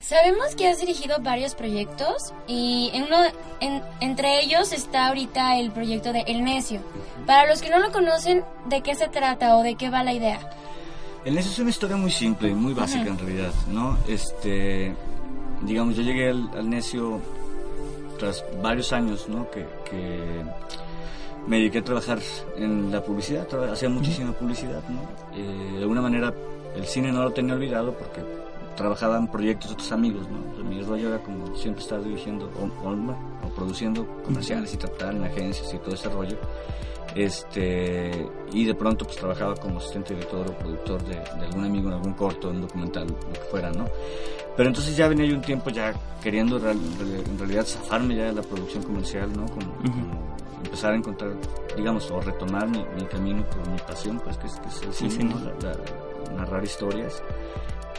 Sabemos que has dirigido varios proyectos y en uno, entre ellos está ahorita el proyecto de El Necio. Para los que no lo conocen, ¿de qué se trata o de qué va la idea? El Necio es una historia muy simple y muy básica en realidad, ¿no? Este, digamos, yo llegué al, Necio tras varios años, ¿no? Que, me dediqué a trabajar en la publicidad, hacía muchísima publicidad, ¿no? Eh, de alguna manera el cine no lo tenía olvidado porque trabajaban proyectos de otros amigos, ¿no? mi rollo era como siempre estar dirigiendo o, o, produciendo comerciales y tratar en agencias y todo ese rollo. Este, y de pronto pues trabajaba como asistente director o productor de, algún amigo en algún corto, un documental, lo que fuera, ¿no? Pero entonces ya venía yo un tiempo ya queriendo en realidad zafarme ya de la producción comercial, ¿no? Como, empezar a encontrar, digamos, o retomar mi, camino por mi pasión, pues que es, que es el cine, narrar historias.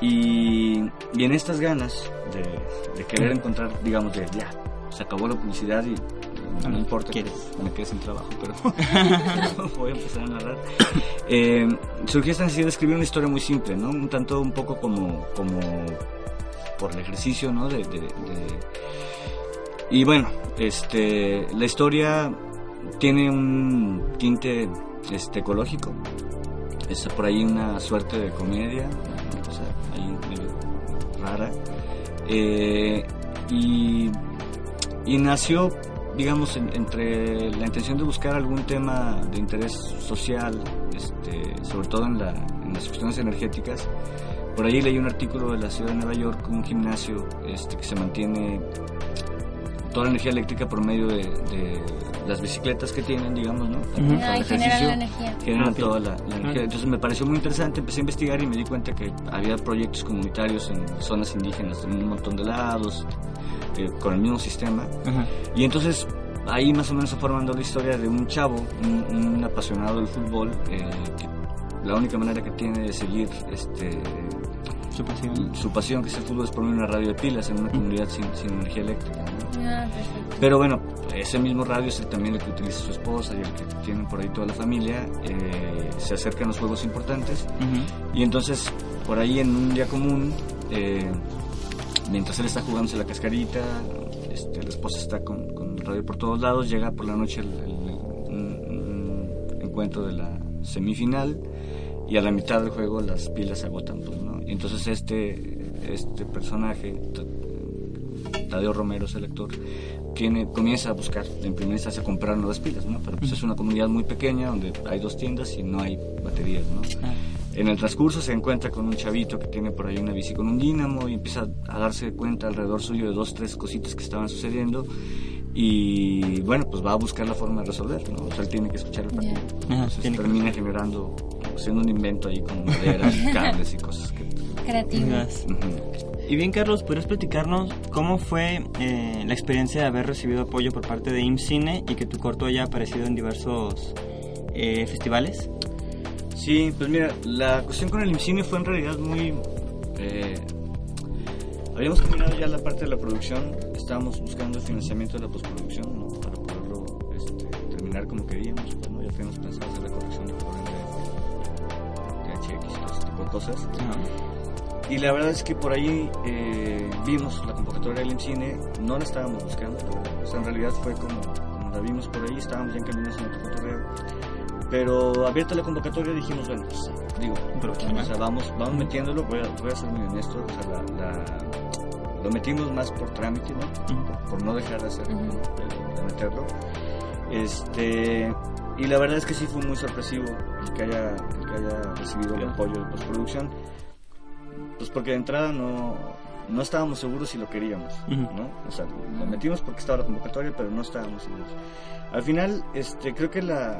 Y, en estas ganas de, querer encontrar, digamos, de ya, se acabó la publicidad y no, importa que me quede sin trabajo, pero voy a empezar a narrar. Eh, surgió esta necesidad de escribir una historia muy simple, ¿no? Un tanto, un poco como, como por el ejercicio, ¿no? De, Y bueno, este, la historia tiene un tinte este, ecológico. Es por ahí una suerte de comedia, rara. Eh, y, nació, digamos, entre la intención de buscar algún tema de interés social, este, sobre todo en, la, en las cuestiones energéticas. Por ahí leí un artículo de la ciudad de Nueva York, un gimnasio este, que se mantiene toda la energía eléctrica por medio de, las bicicletas que tienen, digamos, ¿no? generan la energía. Generan toda la, energía. Entonces me pareció muy interesante, empecé a investigar y me di cuenta que había proyectos comunitarios en zonas indígenas en un montón de lados, eh, con el mismo sistema. Y entonces ahí más o menos se formando la historia de un chavo, un, apasionado del fútbol, eh, que la única manera que tiene de seguir este su pasión. Su pasión, que es el fútbol, es poner una radio de pilas en una comunidad sin, energía eléctrica. Ah, Pero bueno, ese mismo radio es el también el que utiliza su esposa y el que tienen por ahí toda la familia. Eh, se acercan los juegos importantes. Y entonces, por ahí en un día común, eh, mientras él está jugándose la cascarita, este, la esposa está con, con radio por todos lados, llega por la noche el, un, encuentro de la semifinal y a la mitad del juego las pilas se agotan. Pues, entonces este, este personaje, Tadeo Romero es el actor, tiene, comienza a buscar, en primera instancia, a comprar nuevas pilas, ¿no? Pero pues es una comunidad muy pequeña donde hay dos tiendas y no hay baterías, ¿no? En el transcurso se encuentra con un chavito que tiene por ahí una bici con un dínamo y empieza a darse cuenta alrededor suyo de dos, tres cositas que estaban sucediendo y bueno, pues va a buscar la forma de resolver, ¿no? O sea, él tiene que escuchar el partido. Entonces termina generando, haciendo un invento ahí con maderas, cables y cosas que... Creativas. Y bien, Carlos, ¿podrías platicarnos cómo fue eh, la experiencia de haber recibido apoyo por parte de IMCINE y que tu corto haya aparecido en diversos eh, festivales? Sí, pues mira, la cuestión con el IMCINE fue en realidad muy... Eh, habíamos terminado ya la parte de la producción, estábamos buscando el financiamiento de la postproducción para poderlo este, terminar como queríamos, ya teníamos pensado hacer la corrección de de HX y todo ese tipo de cosas. Y la verdad es que por ahí eh, vimos la convocatoria del IMCINE, no la estábamos buscando, en realidad fue como, la vimos por ahí, estábamos ya en camino hacia otro cotorreo. Pero abierta la convocatoria dijimos, bueno, pues digo, pero, o sea, vamos, vamos metiéndolo, voy a, voy a ser muy honesto, o sea, la, lo metimos más por trámite, ¿no? por, no dejar de hacer, de, meterlo. Este, y la verdad es que sí fue muy sorpresivo el que haya, el que haya recibido el apoyo de postproducción pues porque de entrada no, no estábamos seguros si lo queríamos, ¿no? O sea, lo metimos porque estaba la convocatoria, pero no estábamos seguros. Al final, este, creo que la,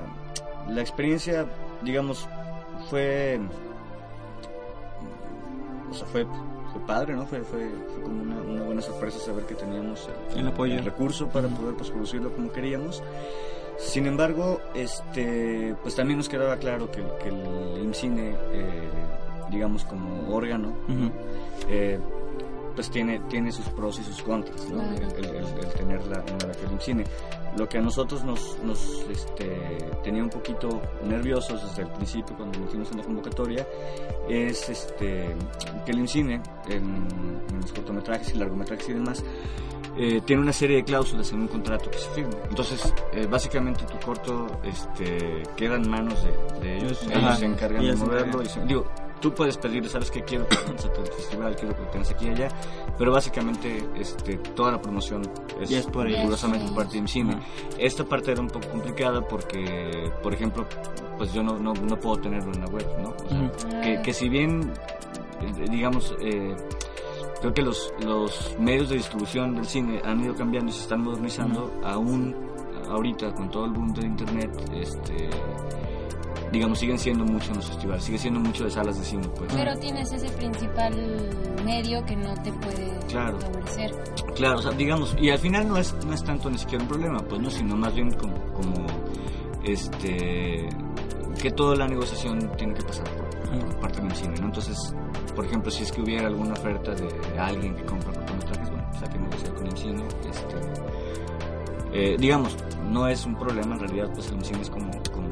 la experiencia, digamos, fue, o sea, fue, padre, ¿no? Fue, fue, fue como una, una, buena sorpresa saber que teníamos el, apoyo. el recurso para poder pues, producirlo como queríamos. Sin embargo, este, pues también nos quedaba claro que, que el IMCINE, eh, digamos como órgano, eh, pues tiene, tiene sus pros y sus contras, ¿no? el, el, el, tener la, la IMCINE. Lo que a nosotros nos, nos este, tenía un poquito nerviosos desde el principio cuando metimos en la convocatoria es este, que el IMCINE, en, en los cortometrajes y largometrajes y demás, eh, tiene una serie de cláusulas en un contrato que se firma. Entonces, eh, básicamente tu corto este, queda en manos de, de ellos, Ajá. ellos se encargan de moverlo. Y se, digo, tú puedes pedir, sabes que quiero que tengas el festival, quiero aquí y allá, pero básicamente este, toda la promoción es, es por rigurosamente por parte de cine. Esta parte era un poco complicada porque, por ejemplo, pues yo no, no, no puedo tenerlo en la web, ¿no? O sea, que, que si bien, digamos, eh, creo que los, los medios de distribución del cine han ido cambiando y se están modernizando, aún ahorita con todo el boom de internet, este digamos, siguen siendo mucho en los festivales, sigue siendo mucho de salas de cine, pues. Pero tienes ese principal medio que no te puede claro. favorecer. Claro, o sea, digamos, y al final no es, no es tanto ni siquiera un problema, pues no, sino más bien como, como este, que toda la negociación tiene que pasar por, por parte del cine, ¿no? Entonces, por ejemplo, si es que hubiera alguna oferta de, de alguien que compra cortometrajes, bueno, pues hay que negociar con el cine, este, eh, digamos, no es un problema, en realidad, pues el cine es como, como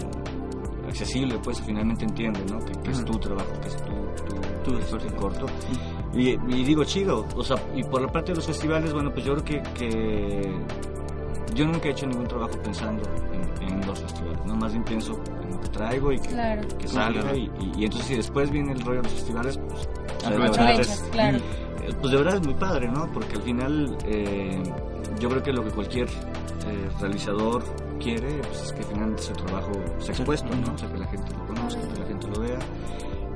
accesible, pues finalmente entiende, ¿no? Que, que es tu trabajo, que es tu, tu, tu, tu corto. Y, y, digo, chido, o sea, y por la parte de los festivales, bueno, pues yo creo que, que yo nunca he hecho ningún trabajo pensando en, en, los festivales, ¿no? Más bien pienso en lo que traigo y que, claro. que salga. Claro. Y, y, y, entonces si después viene el rollo de los festivales, pues... Aprovechas, claro. Pues de verdad es muy padre, ¿no? Porque al final eh, yo creo que lo que cualquier eh, realizador quiere pues es que finalmente su trabajo sea expuesto, ¿no? O sea, que la gente lo conozca, que la gente lo vea.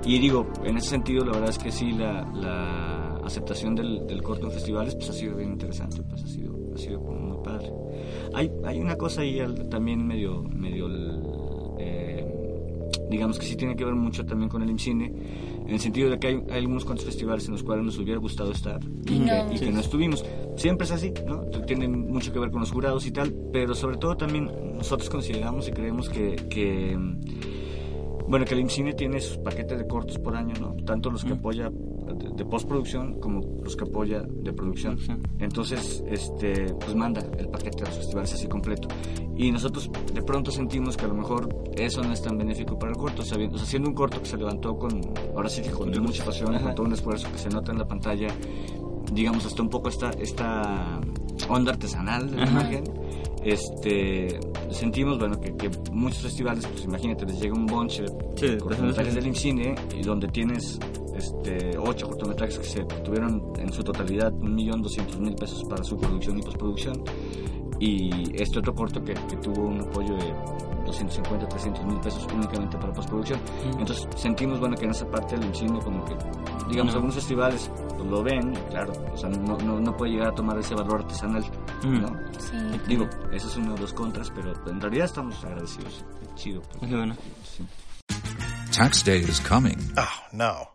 Y digo, en ese sentido, la verdad es que sí, la, la aceptación del, del, corto en festivales pues ha sido bien interesante, pues ha sido, ha sido como muy padre. Hay, hay una cosa ahí también medio, medio eh, digamos que sí tiene que ver mucho también con el IMCINE, en el sentido de que hay, hay algunos cuantos festivales en los cuales nos hubiera gustado estar y, no. que, y que no estuvimos. Siempre es así, ¿no? Tiene mucho que ver con los jurados y tal, pero sobre todo también nosotros consideramos y creemos que, que bueno, que el IMCINE tiene sus paquetes de cortos por año, ¿no? Tanto los que mm. apoya de, de, postproducción como los que apoya de producción. Entonces, este, pues manda el paquete de los festivales así completo. Y nosotros de pronto sentimos que a lo mejor eso no es tan benéfico para el corto, o sea, haciendo un corto que se levantó con, ahora sí que con mucha pasión, con todo un esfuerzo que se nota en la pantalla, digamos, hasta un poco esta, esta onda artesanal de la Ajá. imagen este sentimos bueno que, que, muchos festivales pues imagínate les llega un bunch de sí, cortometrajes del IMCINE y donde tienes este ocho cortometrajes que se tuvieron en su totalidad un millón doscientos mil pesos para su producción y postproducción y este otro corto que, que tuvo un apoyo de 250, 300 mil pesos únicamente para postproducción. Mm. Entonces sentimos, bueno, que en esa parte del IMCINE como que, digamos, mm. algunos festivales pues, lo ven, claro, o sea, no, no, no, puede llegar a tomar ese valor artesanal, mm. ¿no? Sí. Digo, esa es una de las contras, pero en realidad estamos agradecidos. Chido. Porque, bueno. Sí. Tax day is coming. Oh, no.